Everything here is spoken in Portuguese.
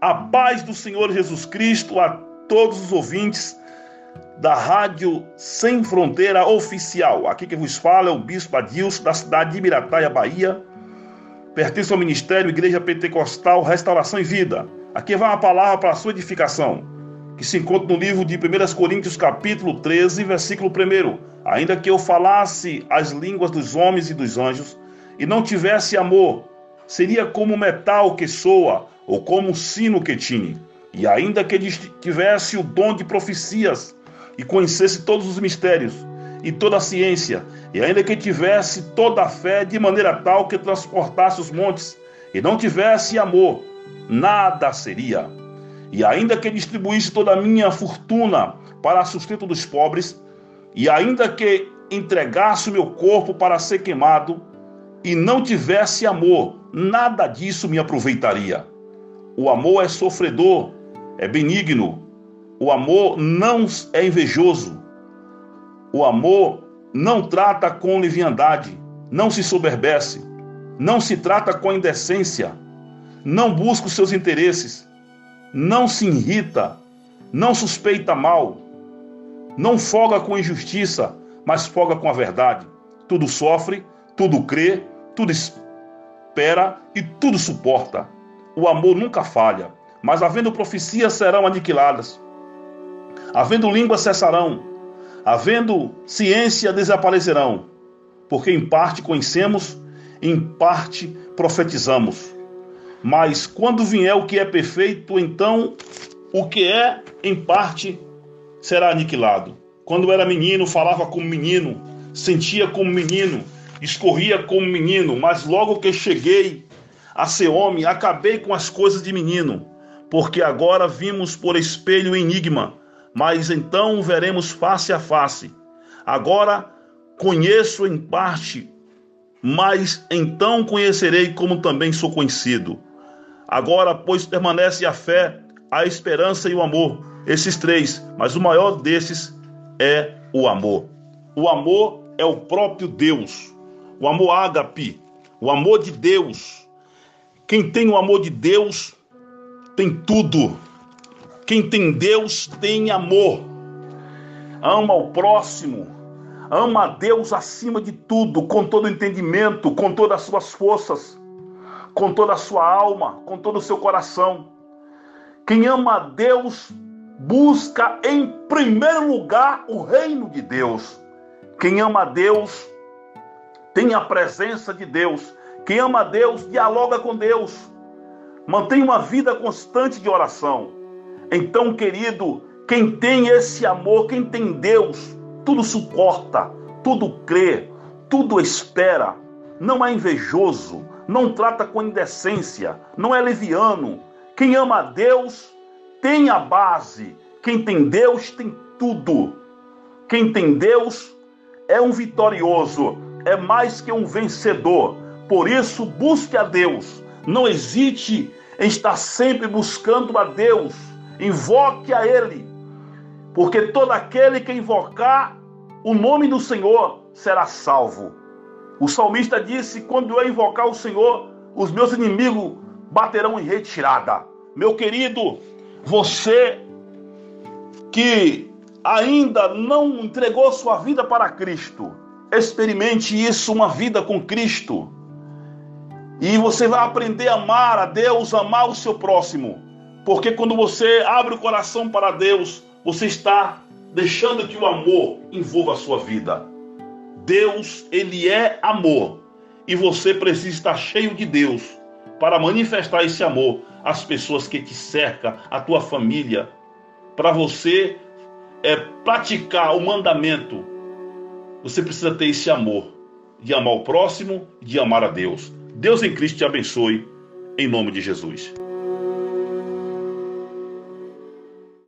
A paz do Senhor Jesus Cristo a todos os ouvintes da Rádio Sem Fronteira Oficial. Aqui que vos fala é o Bispo Adilson, da cidade de Mirataia, Bahia. Pertence ao Ministério Igreja Pentecostal Restauração e Vida. Aqui vai uma palavra para a sua edificação, que se encontra no livro de 1 Coríntios, capítulo 13, versículo 1. Ainda que eu falasse as línguas dos homens e dos anjos e não tivesse amor, seria como metal que soa ou como sino que tine. E ainda que tivesse o dom de profecias e conhecesse todos os mistérios e toda a ciência, e ainda que tivesse toda a fé de maneira tal que transportasse os montes, e não tivesse amor, nada seria. E ainda que distribuísse toda a minha fortuna para sustento dos pobres, e ainda que entregasse o meu corpo para ser queimado, e não tivesse amor, nada disso me aproveitaria. O amor é sofredor, é benigno. O amor não é invejoso. O amor não trata com leviandade, não se soberbece, não se trata com indecência, não busca os seus interesses, não se irrita, não suspeita mal, não folga com injustiça, mas folga com a verdade. Tudo sofre, tudo crê, tudo espera e tudo suporta. O amor nunca falha, mas havendo profecias serão aniquiladas. Havendo línguas cessarão, havendo ciência desaparecerão, porque em parte conhecemos, em parte profetizamos. Mas quando vier o que é perfeito, então o que é em parte será aniquilado. Quando era menino, falava como menino, sentia como menino, escorria como menino, mas logo que cheguei a ser homem, acabei com as coisas de menino, porque agora vimos por espelho enigma, mas então veremos face a face. Agora conheço em parte, mas então conhecerei como também sou conhecido. Agora, pois, permanece a fé, a esperança e o amor, esses três, mas o maior desses é o amor. O amor é o próprio Deus, o amor ágape, o amor de Deus quem tem o amor de Deus tem tudo. Quem tem Deus tem amor. Ama o próximo. Ama a Deus acima de tudo, com todo o entendimento, com todas as suas forças, com toda a sua alma, com todo o seu coração. Quem ama a Deus busca em primeiro lugar o reino de Deus. Quem ama a Deus tem a presença de Deus. Quem ama Deus, dialoga com Deus. Mantém uma vida constante de oração. Então, querido, quem tem esse amor, quem tem Deus, tudo suporta, tudo crê, tudo espera. Não é invejoso, não trata com indecência, não é leviano. Quem ama a Deus tem a base. Quem tem Deus tem tudo. Quem tem Deus é um vitorioso, é mais que um vencedor por isso, busque a Deus. Não hesite em estar sempre buscando a Deus. Invoque a Ele. Porque todo aquele que invocar o nome do Senhor será salvo. O salmista disse: Quando eu invocar o Senhor, os meus inimigos baterão em retirada. Meu querido, você que ainda não entregou sua vida para Cristo, experimente isso, uma vida com Cristo. E você vai aprender a amar a Deus, amar o seu próximo. Porque quando você abre o coração para Deus, você está deixando que o amor envolva a sua vida. Deus, ele é amor. E você precisa estar cheio de Deus para manifestar esse amor às pessoas que te cercam, à tua família, para você é, praticar o mandamento. Você precisa ter esse amor de amar o próximo, de amar a Deus. Deus em Cristo te abençoe, em nome de Jesus.